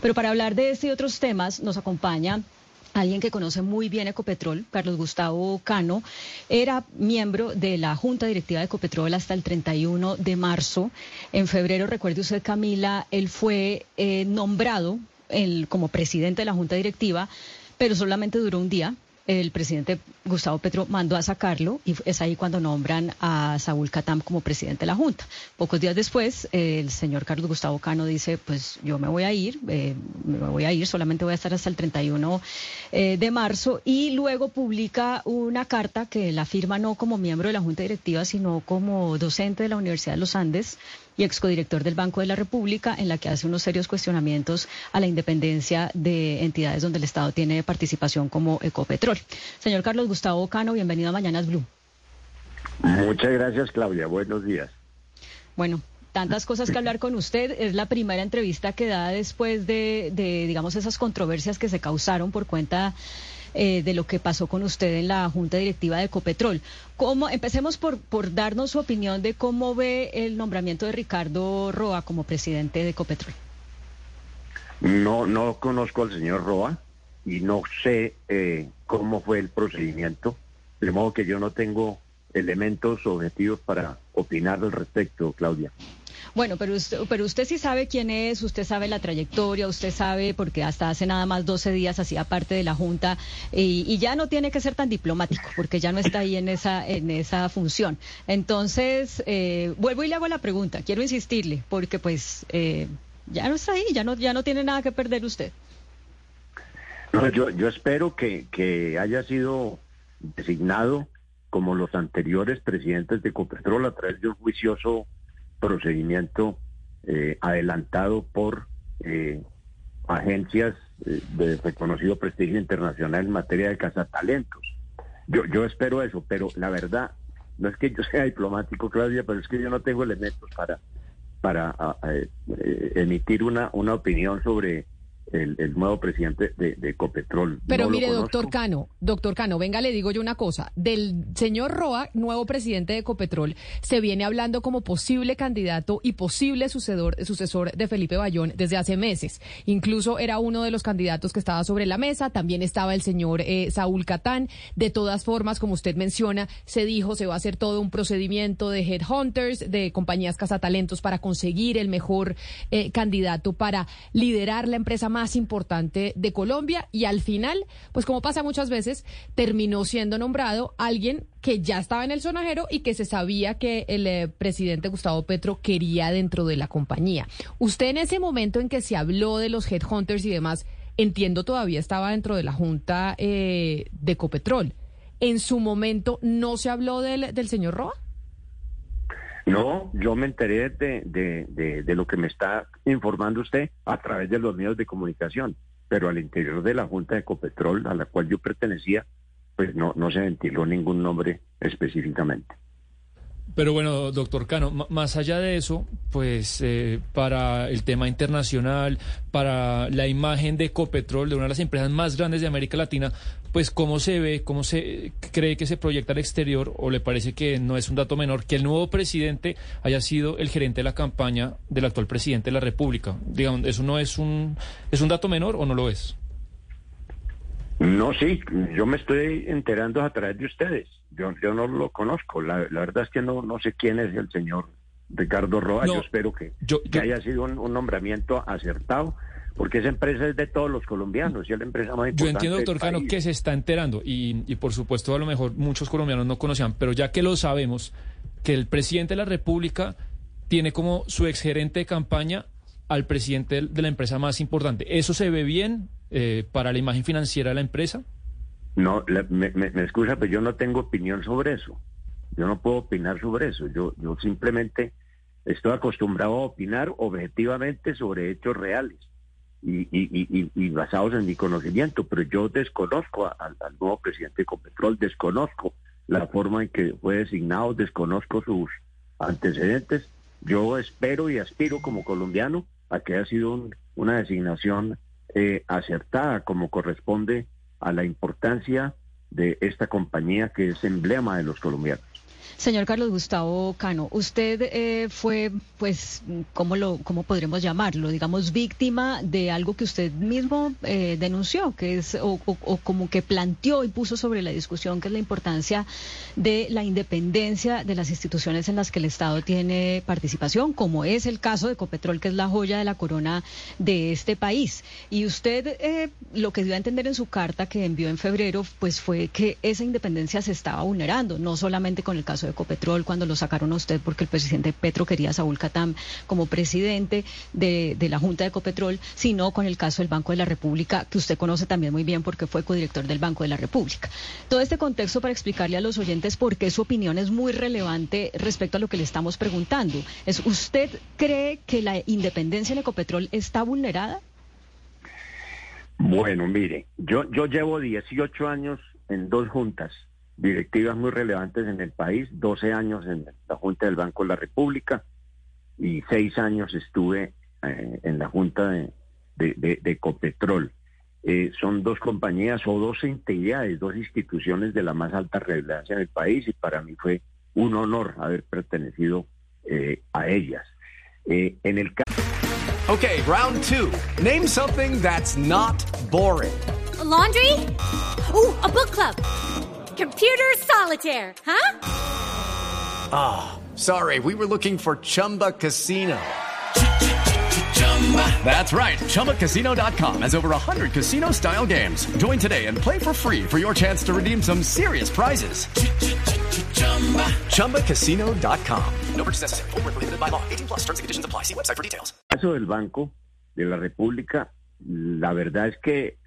Pero para hablar de este y otros temas, nos acompaña alguien que conoce muy bien Ecopetrol, Carlos Gustavo Cano, era miembro de la Junta Directiva de Ecopetrol hasta el 31 de marzo. En febrero, recuerde usted, Camila, él fue eh, nombrado como presidente de la Junta Directiva, pero solamente duró un día el presidente Gustavo Petro mandó a sacarlo y es ahí cuando nombran a Saúl Catam como presidente de la Junta. Pocos días después, el señor Carlos Gustavo Cano dice, pues yo me voy a ir, eh, me voy a ir, solamente voy a estar hasta el 31 eh, de marzo y luego publica una carta que la firma no como miembro de la Junta Directiva, sino como docente de la Universidad de los Andes y excodirector del Banco de la República, en la que hace unos serios cuestionamientos a la independencia de entidades donde el Estado tiene participación como Ecopetrol. Señor Carlos Gustavo Cano, bienvenido a Mañanas Blue. Muchas gracias, Claudia. Buenos días. Bueno, tantas cosas que hablar con usted. Es la primera entrevista que da después de, de digamos, esas controversias que se causaron por cuenta eh, de lo que pasó con usted en la Junta Directiva de Ecopetrol. ¿Cómo, empecemos por, por darnos su opinión de cómo ve el nombramiento de Ricardo Roa como presidente de Ecopetrol. No, no conozco al señor Roa y no sé eh, cómo fue el procedimiento, de modo que yo no tengo elementos objetivos para opinar al respecto, Claudia. Bueno, pero usted, pero usted sí sabe quién es, usted sabe la trayectoria, usted sabe, porque hasta hace nada más 12 días hacía parte de la Junta y, ya no tiene que ser tan diplomático, porque ya no está ahí en esa, en esa función. Entonces, eh, vuelvo y le hago la pregunta, quiero insistirle, porque pues eh, ya no está ahí, ya no, ya no tiene nada que perder usted. No, yo, yo espero que, que haya sido designado como los anteriores presidentes de Copetrol a través de un juicioso procedimiento eh, adelantado por eh, agencias eh, de reconocido prestigio internacional en materia de cazatalentos. Yo, yo espero eso, pero la verdad, no es que yo sea diplomático, Claudia, pero es que yo no tengo elementos para, para emitir una, una opinión sobre el, nuevo presidente de, Ecopetrol. Pero mire, doctor Cano, doctor Cano, venga, le digo yo una cosa. Del señor Roa, nuevo presidente de Ecopetrol, se viene hablando como posible candidato y posible sucedor, sucesor de Felipe Bayón desde hace meses. Incluso era uno de los candidatos que estaba sobre la mesa. También estaba el señor eh, Saúl Catán. De todas formas, como usted menciona, se dijo se va a hacer todo un procedimiento de headhunters, de compañías cazatalentos para conseguir el mejor eh, candidato para liderar la empresa más importante de Colombia y al final, pues como pasa muchas veces, terminó siendo nombrado alguien que ya estaba en el sonajero y que se sabía que el eh, presidente Gustavo Petro quería dentro de la compañía. Usted en ese momento en que se habló de los headhunters y demás, entiendo todavía estaba dentro de la junta eh, de Ecopetrol. ¿En su momento no se habló del, del señor Roa? No, yo me enteré de, de, de, lo que me está informando usted a través de los medios de comunicación, pero al interior de la Junta de Ecopetrol, a la cual yo pertenecía, pues no, no se ventiló ningún nombre específicamente. Pero bueno, doctor Cano, más allá de eso, pues eh, para el tema internacional, para la imagen de Ecopetrol, de una de las empresas más grandes de América Latina, pues cómo se ve, cómo se cree que se proyecta al exterior, o le parece que no es un dato menor que el nuevo presidente haya sido el gerente de la campaña del actual presidente de la República. Digamos, ¿eso no es un, es un dato menor o no lo es? No, sí, yo me estoy enterando a través de ustedes. Yo, yo no lo conozco. La, verdad es que no, no sé quién es el señor Ricardo Roa. yo espero que, haya sido un, nombramiento acertado, porque esa empresa es de todos los colombianos y es la empresa más importante. Yo entiendo, doctor Cano, que se está enterando y, y por supuesto a lo mejor muchos colombianos no conocían, pero ya que lo sabemos, que el presidente de la República tiene como su exgerente de campaña al presidente de la empresa más importante. ¿Eso se ve bien eh, para la imagen financiera de la empresa? No, me, me, excusa, pero yo no tengo opinión sobre eso. Yo no puedo opinar sobre eso. Yo, yo simplemente estoy acostumbrado a opinar objetivamente sobre hechos reales. Y, basados en mi conocimiento, pero yo desconozco al nuevo presidente de Ecopetrol, desconozco la forma en que fue designado, desconozco sus antecedentes. Yo espero y aspiro como colombiano a que haya sido una designación eh, acertada como corresponde a la importancia de esta compañía que es emblema de los colombianos. Señor Carlos Gustavo Cano, usted eh, fue, pues, ¿cómo, lo, ¿cómo podremos llamarlo? Digamos, víctima de algo que usted mismo eh, denunció, que es, o, como que planteó y puso sobre la discusión, que es la importancia de la independencia de las instituciones en las que el Estado tiene participación, como es el caso de Ecopetrol, que es la joya de la corona de este país. Y usted eh, lo que dio a entender en su carta que envió en febrero, pues fue que esa independencia se estaba vulnerando, no solamente con el caso de Ecopetrol, cuando lo sacaron a usted porque el presidente Petro quería a Saúl Catam como presidente de, la Junta de Ecopetrol, sino con el caso del Banco de la República, que usted conoce también muy bien porque fue codirector del Banco de la República. Todo este contexto para explicarle a los oyentes por qué su opinión es muy relevante respecto a lo que le estamos preguntando. Es, ¿Usted cree que la independencia en Ecopetrol está vulnerada? Bueno, mire, yo, yo llevo 18 años en dos juntas directivas muy relevantes en el país, 12 años en la Junta del Banco de la República y 6 años estuve eh, en la Junta de, de, Ecopetrol. Eh, son dos compañías o dos entidades, dos instituciones de la más alta relevancia en el país y para mí fue un honor haber pertenecido eh, a ellas. en el Okay, round two. Name something that's not boring. laundry? Uh, a book club. Computer solitaire, huh? Ah, oh, sorry, we were looking for Chumba Casino. That's right. ChumbaCasino.com has over 100 casino style games. Join today and play for free for your chance to redeem some serious prizes. ChumbaCasino.com. No purchase necessary. Full prohibited by law. 18 plus terms and conditions apply. See website for details. Caso del Banco de la República, la verdad es que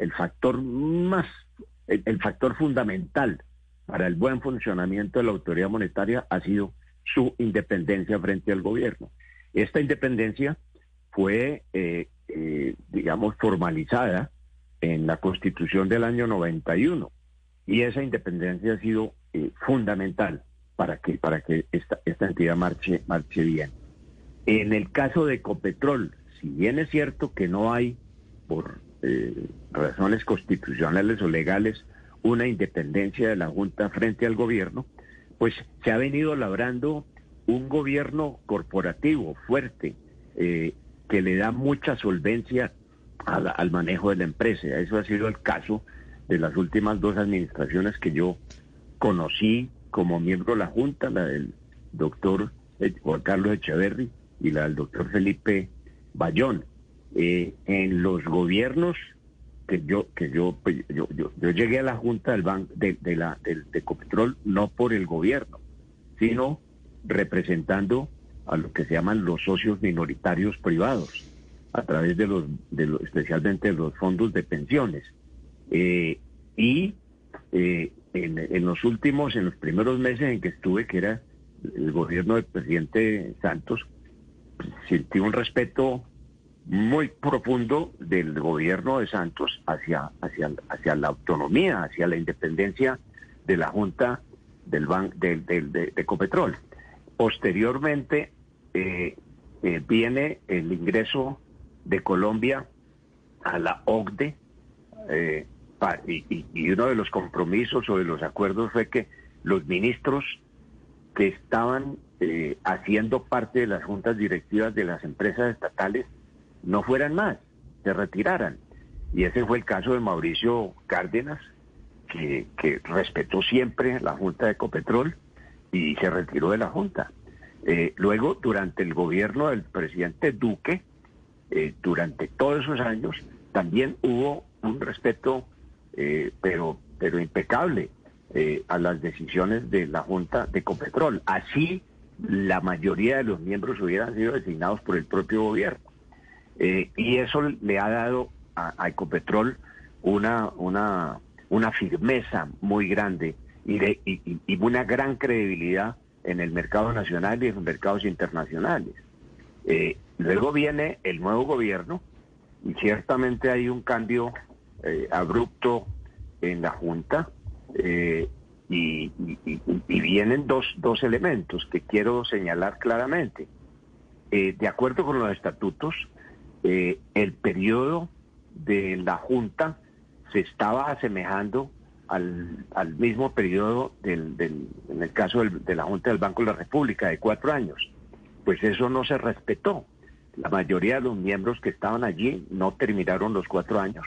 el factor más el, factor fundamental para el buen funcionamiento de la autoridad monetaria ha sido su independencia frente al gobierno. Esta independencia fue, eh, eh, digamos, formalizada en la Constitución del año 91 y esa independencia ha sido eh, fundamental para que, para que esta, esta entidad marche, marche bien. En el caso de Ecopetrol, si bien es cierto que no hay, por eh, razones constitucionales o legales una independencia de la Junta frente al gobierno, pues se ha venido labrando un gobierno corporativo fuerte eh, que le da mucha solvencia al manejo de la empresa. Eso ha sido el caso de las últimas dos administraciones que yo conocí como miembro de la Junta, la del doctor Juan Carlos Echeverry y la del doctor Felipe Bayón. Eh, en los gobiernos que yo que yo, pues, yo, yo, llegué a la junta del banco de, la del, de Copetrol no por el gobierno sino representando a lo que se llaman los socios minoritarios privados a través de los, de especialmente de los fondos de pensiones. Eh, y eh, en, en, los últimos en los primeros meses en que estuve que era el gobierno del presidente Santos sentí un respeto muy profundo del gobierno de Santos hacia, hacia, hacia la autonomía, hacia la independencia de la Junta del, ban, de, Ecopetrol. Posteriormente eh, eh, viene el ingreso de Colombia a la OCDE eh, y, y, uno de los compromisos o de los acuerdos fue que los ministros que estaban haciendo parte de las juntas directivas de las empresas estatales no fueran más, se retiraran. Y ese fue el caso de Mauricio Cárdenas, que, respetó siempre la Junta de Ecopetrol y se retiró de la Junta. Eh, luego, durante el gobierno del presidente Duque, eh, durante todos esos años, también hubo un respeto, eh, pero, pero impecable, a las decisiones de la Junta de Ecopetrol. Así, la mayoría de los miembros hubieran sido designados por el propio gobierno. Eh, y eso le ha dado a, Ecopetrol una, una, firmeza muy grande y, de, y, una gran credibilidad en el mercado nacional y en los mercados internacionales. Eh, luego viene el nuevo gobierno y ciertamente hay un cambio eh, abrupto en la Junta y, vienen dos, dos elementos que quiero señalar claramente. De acuerdo con los estatutos, el periodo de la Junta se estaba asemejando al, al mismo periodo del, del, en el caso de la Junta del Banco de la República, de cuatro años. Pues eso no se respetó. La mayoría de los miembros que estaban allí no terminaron los cuatro años.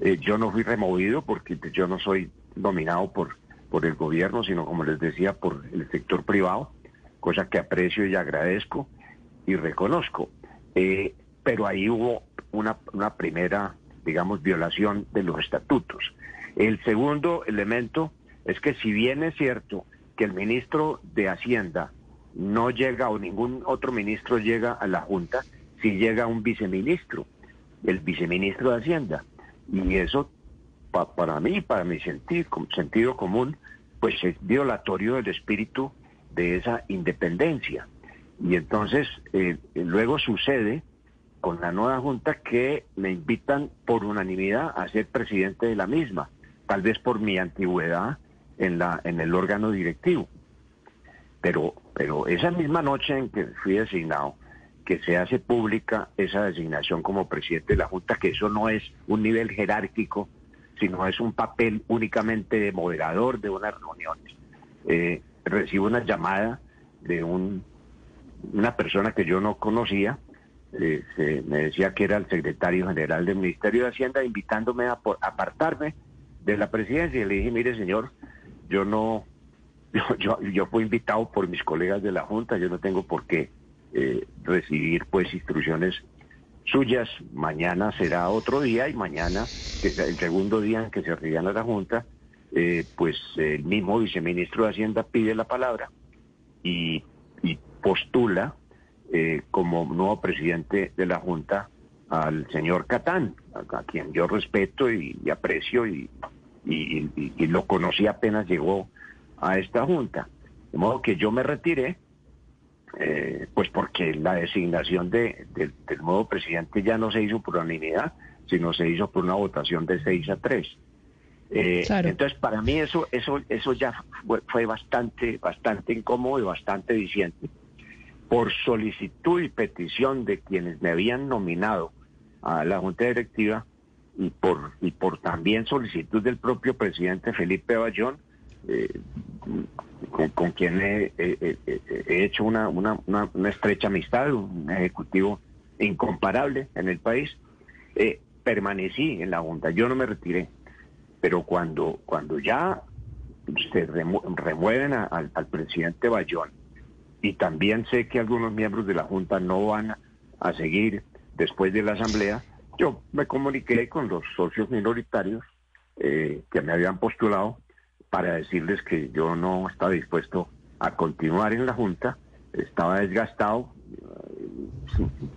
Eh, yo no fui removido porque yo no soy dominado por, por el gobierno, sino como les decía, por el sector privado, cosa que aprecio y agradezco y reconozco. Eh, pero ahí hubo una, una primera, digamos, violación de los estatutos. El segundo elemento es que si bien es cierto que el ministro de Hacienda no llega o ningún otro ministro llega a la Junta, si llega un viceministro, el viceministro de Hacienda. Y eso, para mí, para mi sentido, sentido común, pues es violatorio del espíritu de esa independencia. Y entonces, eh, luego sucede con la nueva Junta que me invitan por unanimidad a ser presidente de la misma, tal vez por mi antigüedad en, la, en el órgano directivo. Pero, pero esa misma noche en que fui designado, que se hace pública esa designación como presidente de la Junta, que eso no es un nivel jerárquico, sino es un papel únicamente de moderador de unas reuniones. Eh, recibo una llamada de un, una persona que yo no conocía, eh, me decía que era el secretario general del Ministerio de Hacienda, invitándome a, apartarme de la presidencia. Y le dije, mire señor, yo no, yo, yo, yo fui invitado por mis colegas de la Junta, yo no tengo por qué eh, recibir pues instrucciones suyas. Mañana será otro día y mañana, el segundo día en que se reúne a la Junta, eh, pues el mismo viceministro de Hacienda pide la palabra y, postula eh, como nuevo presidente de la Junta al señor Catán, a, quien yo respeto y, aprecio y, y, lo conocí apenas llegó a esta Junta. De modo que yo me retiré eh, pues porque la designación de, del nuevo presidente ya no se hizo por unanimidad, sino se hizo por una votación de 6 a 3. Eh, entonces, para mí eso, eso, eso ya fue, bastante, bastante incómodo y bastante diciente. Por solicitud y petición de quienes me habían nominado a la Junta Directiva y por, y por también solicitud del propio presidente Felipe Bayón, eh, con, quien he, hecho una, estrecha amistad, un ejecutivo incomparable en el país, eh, permanecí en la Junta, yo no me retiré, pero cuando, ya se remueven al, presidente Bayón, y también sé que algunos miembros de la Junta no van a seguir después de la Asamblea, yo me comuniqué con los socios minoritarios eh, que me habían postulado para decirles que yo no estaba dispuesto a continuar en la Junta, estaba desgastado,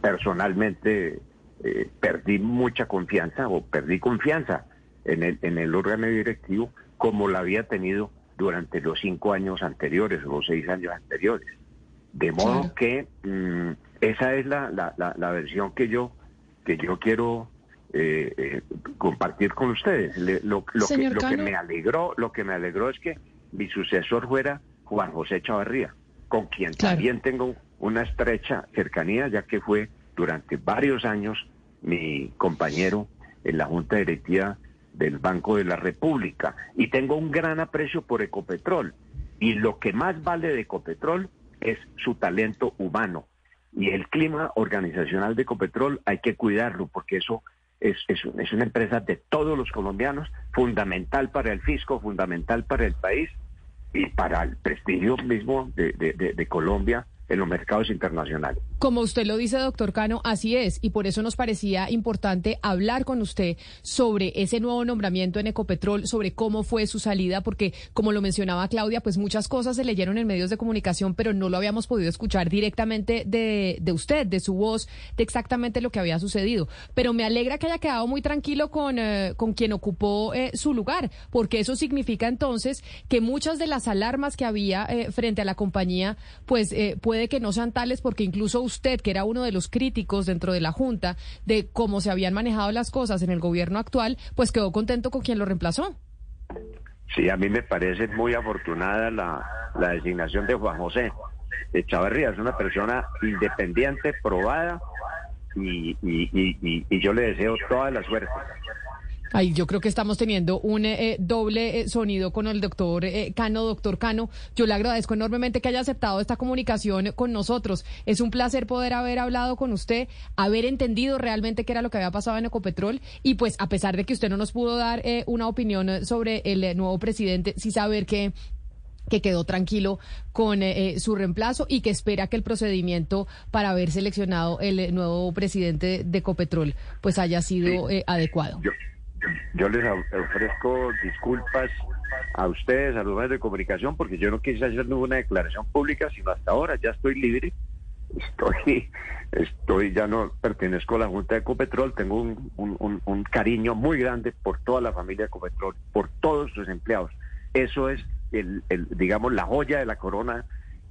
personalmente eh, perdí mucha confianza o perdí confianza en el, en el órgano directivo como la había tenido durante los cinco años anteriores o los seis años anteriores. De modo que mm, esa es la, la, la, versión que yo, que yo quiero eh, eh, compartir con ustedes. lo, que, lo que me alegró, lo que me alegró es que mi sucesor fuera Juan José Chavarría, con quien también tengo una estrecha cercanía, ya que fue durante varios años mi compañero en la Junta Directiva del Banco de la República. Y tengo un gran aprecio por Ecopetrol. Y lo que más vale de Ecopetrol es su talento humano. Y el clima organizacional de Ecopetrol hay que cuidarlo, porque eso es, es, una empresa de todos los colombianos, fundamental para el fisco, fundamental para el país y para el prestigio mismo de, de Colombia en los mercados internacionales. Como usted lo dice, doctor Cano, así es, y por eso nos parecía importante hablar con usted sobre ese nuevo nombramiento en Ecopetrol, sobre cómo fue su salida, porque como lo mencionaba Claudia, pues muchas cosas se leyeron en medios de comunicación, pero no lo habíamos podido escuchar directamente de, de usted, de su voz, de exactamente lo que había sucedido. Pero me alegra que haya quedado muy tranquilo con, eh, con quien ocupó eh, su lugar, porque eso significa entonces que muchas de las alarmas que había eh, frente a la compañía, pues pueden puede que no sean tales porque incluso usted, que era uno de los críticos dentro de la Junta de cómo se habían manejado las cosas en el gobierno actual, pues quedó contento con quien lo reemplazó. Sí, a mí me parece muy afortunada la, la designación de Juan José Echavarría. Es una persona independiente, probada, y, y, y, y yo le deseo toda la suerte. Ay, yo creo que estamos teniendo un eh, eh, doble eh, sonido con el doctor Cano. Doctor Cano, yo le agradezco enormemente que haya aceptado esta comunicación con nosotros. Es un placer poder haber hablado con usted, haber entendido realmente qué era lo que había pasado en Ecopetrol y pues a pesar de que usted no nos pudo dar una opinión sobre el nuevo presidente, sí saber que que quedó tranquilo con su reemplazo y que espera que el procedimiento para haber seleccionado el nuevo presidente de Ecopetrol pues haya sido adecuado yo les ofrezco disculpas a ustedes, a los medios de comunicación, porque yo no quise hacer ninguna declaración pública, sino hasta ahora ya estoy libre. Estoy, estoy, ya no pertenezco a la Junta de Ecopetrol, tengo un, cariño muy grande por toda la familia de Ecopetrol, por todos sus empleados. Eso es, el, digamos, la joya de la corona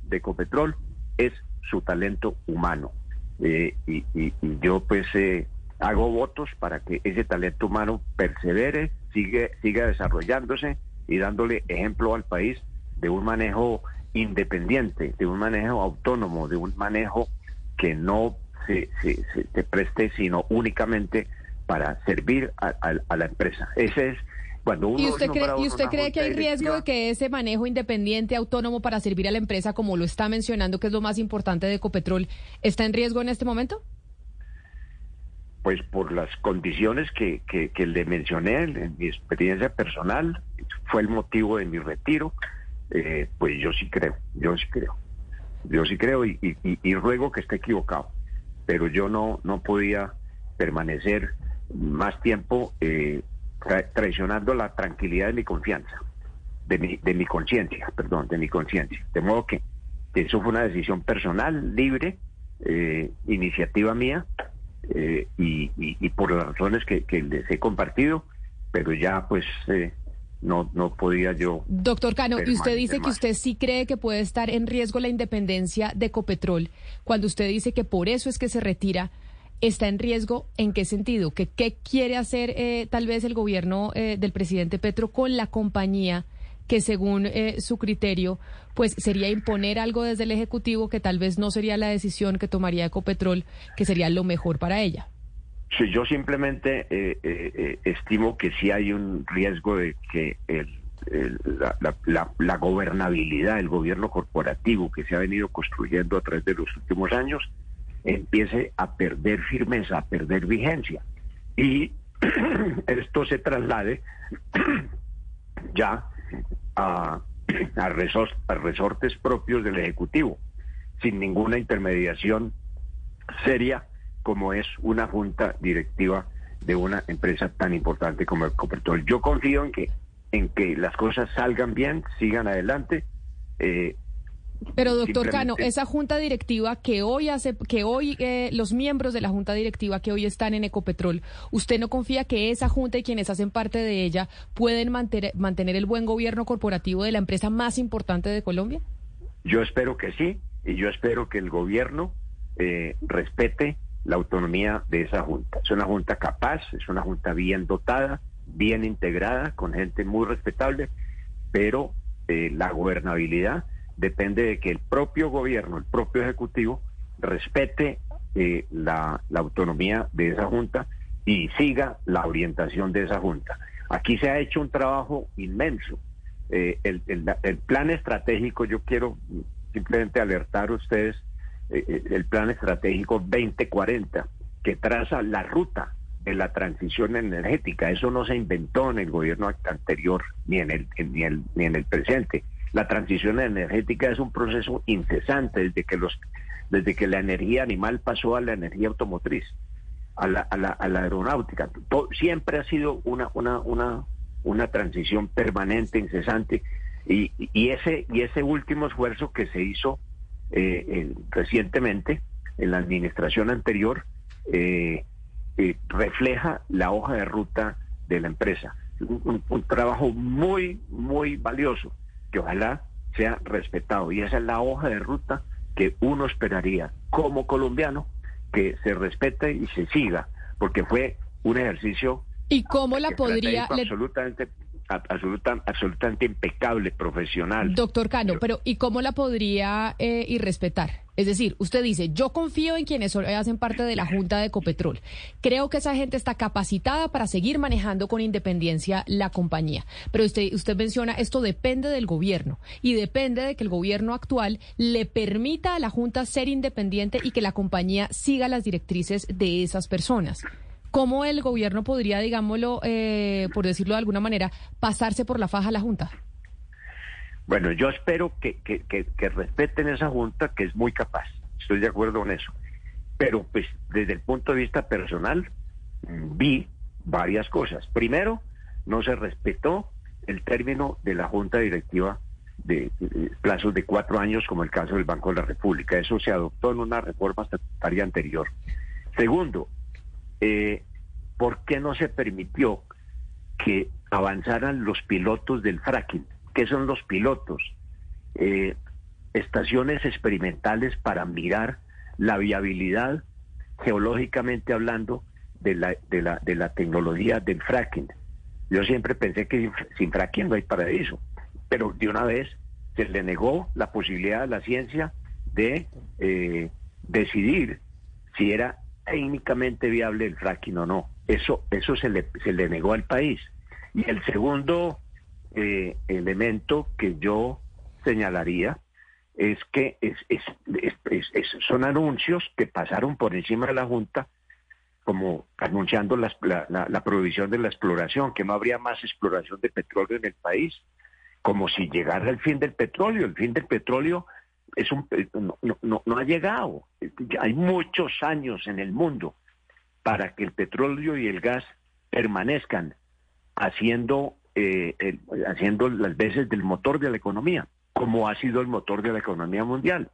de Ecopetrol, es su talento humano. Eh, y, yo pues eh, hago votos para que ese talento humano persevere, sigue, siga desarrollándose y dándole ejemplo al país de un manejo independiente, de un manejo autónomo, de un manejo que no se, se, preste sino únicamente para servir a, la empresa. Ese es cuando uno ¿Y usted cree, ¿y usted cree que hay riesgo de que ese manejo independiente, autónomo para servir a la empresa, como lo está mencionando, que es lo más importante de Ecopetrol, está en riesgo en este momento? Pues por las condiciones que, que, le mencioné en mi experiencia personal, fue el motivo de mi retiro, eh, pues yo sí creo, yo sí creo, yo sí creo y, ruego que esté equivocado, pero yo no, no podía permanecer más tiempo eh, traicionando la tranquilidad de mi confianza, de mi, de mi conciencia, perdón, de mi conciencia. De modo que eso fue una decisión personal, libre, eh, iniciativa mía, eh, y, por las razones que, les he compartido, pero ya pues eh, no, no podía yo. Doctor Cano, y usted dice que usted sí cree que puede estar en riesgo la independencia de Ecopetrol, cuando usted dice que por eso es que se retira. ¿Está en riesgo en qué sentido? ¿Que, ¿Qué quiere hacer eh, tal vez el gobierno del presidente Petro con la compañía que según eh, su criterio, pues sería imponer algo desde el Ejecutivo que tal vez no sería la decisión que tomaría Ecopetrol, que sería lo mejor para ella. Sí, yo simplemente eh, eh, estimo que sí hay un riesgo de que la, gobernabilidad, el gobierno corporativo que se ha venido construyendo a través de los últimos años, empiece a perder firmeza, a perder vigencia. Y esto se traslade ya a, a, resortes propios del Ejecutivo, sin ninguna intermediación seria como es una junta directiva de una empresa tan importante como el Copertol. Yo confío en que en que las cosas salgan bien, sigan adelante. Eh, pero doctor Cano, esa junta directiva que hoy hace, que hoy eh, los miembros de la junta directiva que hoy están en Ecopetrol, ¿usted no confía que esa junta y quienes hacen parte de ella pueden mantener, mantener el buen gobierno corporativo de la empresa más importante de Colombia? Yo espero que sí, y yo espero que el gobierno eh, respete la autonomía de esa junta. Es una junta capaz, es una junta bien dotada, bien integrada, con gente muy respetable, pero eh, la gobernabilidad depende de que el propio gobierno, el propio ejecutivo, respete eh, la, autonomía de esa junta y siga la orientación de esa junta. Aquí se ha hecho un trabajo inmenso. Eh, el, plan estratégico, yo quiero simplemente alertar a ustedes, eh, el plan estratégico 2040, que traza la ruta de la transición energética. Eso no se inventó en el gobierno anterior ni en el, ni ni en el presente. La transición energética es un proceso incesante desde que los desde que la energía animal pasó a la energía automotriz, a la, a la, aeronáutica. siempre ha sido una, una, una, una transición permanente, incesante, y, y, ese, y ese último esfuerzo que se hizo eh, recientemente en la administración anterior eh, eh, refleja la hoja de ruta de la empresa. un trabajo muy, muy valioso que ojalá sea respetado. Y esa es la hoja de ruta que uno esperaría como colombiano que se respete y se siga, porque fue un ejercicio ¿Y cómo la podría... Absolutamente absoluta, absolutamente impecable, profesional. Doctor Cano, pero ¿y cómo la podría eh, irrespetar? Es decir, usted dice, yo confío en quienes hacen parte de la Junta de Ecopetrol. Creo que esa gente está capacitada para seguir manejando con independencia la compañía. Pero usted, usted menciona, esto depende del gobierno y depende de que el gobierno actual le permita a la Junta ser independiente y que la compañía siga las directrices de esas personas. ¿Cómo el gobierno podría, digámoslo, eh, por decirlo de alguna manera, pasarse por la faja a la Junta? Bueno, yo espero que, respeten esa Junta, que es muy capaz. Estoy de acuerdo con eso. Pero, pues, desde el punto de vista personal, vi varias cosas. Primero, no se respetó el término de la Junta Directiva de, plazos de cuatro años, como el caso del Banco de la República. Eso se adoptó en una reforma estatutaria anterior. Segundo, eh, ¿por qué no se permitió que avanzaran los pilotos del fracking? ¿Qué son los pilotos? Eh, estaciones experimentales para mirar la viabilidad, geológicamente hablando, de la, de la, de la tecnología del fracking. Yo siempre pensé que sin, fracking no hay paraíso, pero de una vez se le negó la posibilidad a la ciencia de eh, decidir si era técnicamente viable el fracking o no. Eso, eso se, le, se le negó al país. Y el segundo eh, elemento que yo señalaría es que es, son anuncios que pasaron por encima de la Junta, como anunciando la, la, la, prohibición de la exploración, que no habría más exploración de petróleo en el país, como si llegara el fin del petróleo. El fin del petróleo es un, eh, no, no, ha llegado. Hay muchos años en el mundo para que el petróleo y el gas permanezcan haciendo, eh, haciendo las veces del motor de la economía, como ha sido el motor de la economía mundial.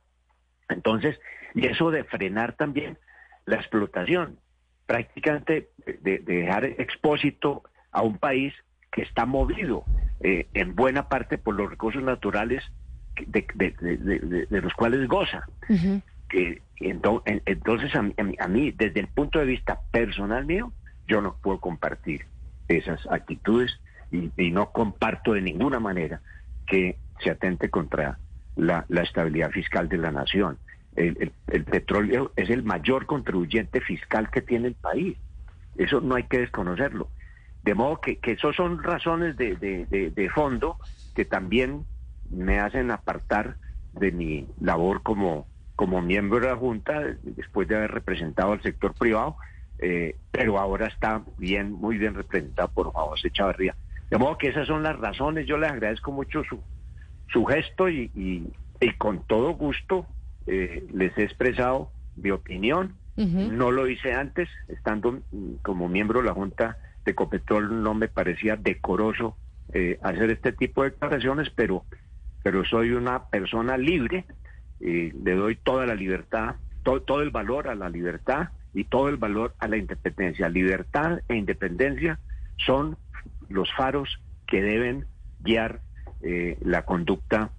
Entonces, y eso de frenar también la explotación, prácticamente de, dejar expósito a un país que está movido eh, en buena parte por los recursos naturales de, los cuales goza. que, entonces, a, mí, desde el punto de vista personal mío, yo no puedo compartir esas actitudes y, no comparto de ninguna manera que se atente contra la, estabilidad fiscal de la nación. El, petróleo es el mayor contribuyente fiscal que tiene el país. Eso no hay que desconocerlo. De modo que, que esos son razones de, de fondo que también me hacen apartar de mi labor como, como miembro de la Junta, después de haber representado al sector privado, eh, pero ahora está bien, muy bien representado por José Chavarría. De modo que esas son las razones, yo les agradezco mucho su, su gesto y, y, con todo gusto eh, les he expresado mi opinión. No lo hice antes, estando mm, como miembro de la Junta de Copetrol, no me parecía decoroso eh, hacer este tipo de declaraciones, pero pero soy una persona libre, y le doy toda la libertad, todo el valor a la libertad y todo el valor a la independencia. Libertad e independencia son los faros que deben guiar eh, la conducta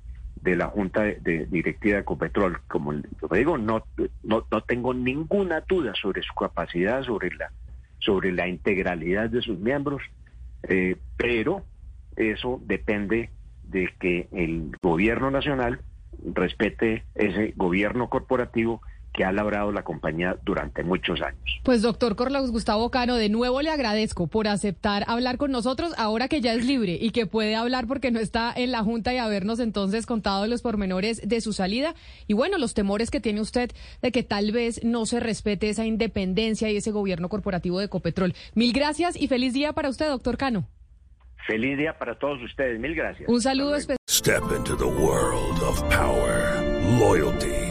de la Junta de, Directiva de Ecopetrol. Como digo, no, no, no tengo ninguna duda sobre su capacidad, sobre la, sobre la integralidad de sus miembros, eh, pero eso depende de que el gobierno nacional respete ese gobierno corporativo que ha labrado la compañía durante muchos años. Pues doctor Corlaus Gustavo Cano, de nuevo le agradezco por aceptar hablar con nosotros ahora que ya es libre y que puede hablar porque no está en la Junta y habernos entonces contado los pormenores de su salida y bueno, los temores que tiene usted de que tal vez no se respete esa independencia y ese gobierno corporativo de Ecopetrol. Mil gracias y feliz día para usted, doctor Cano. Feliz día para todos ustedes. Mil gracias. Un saludo especial. Step into the world of power, loyalty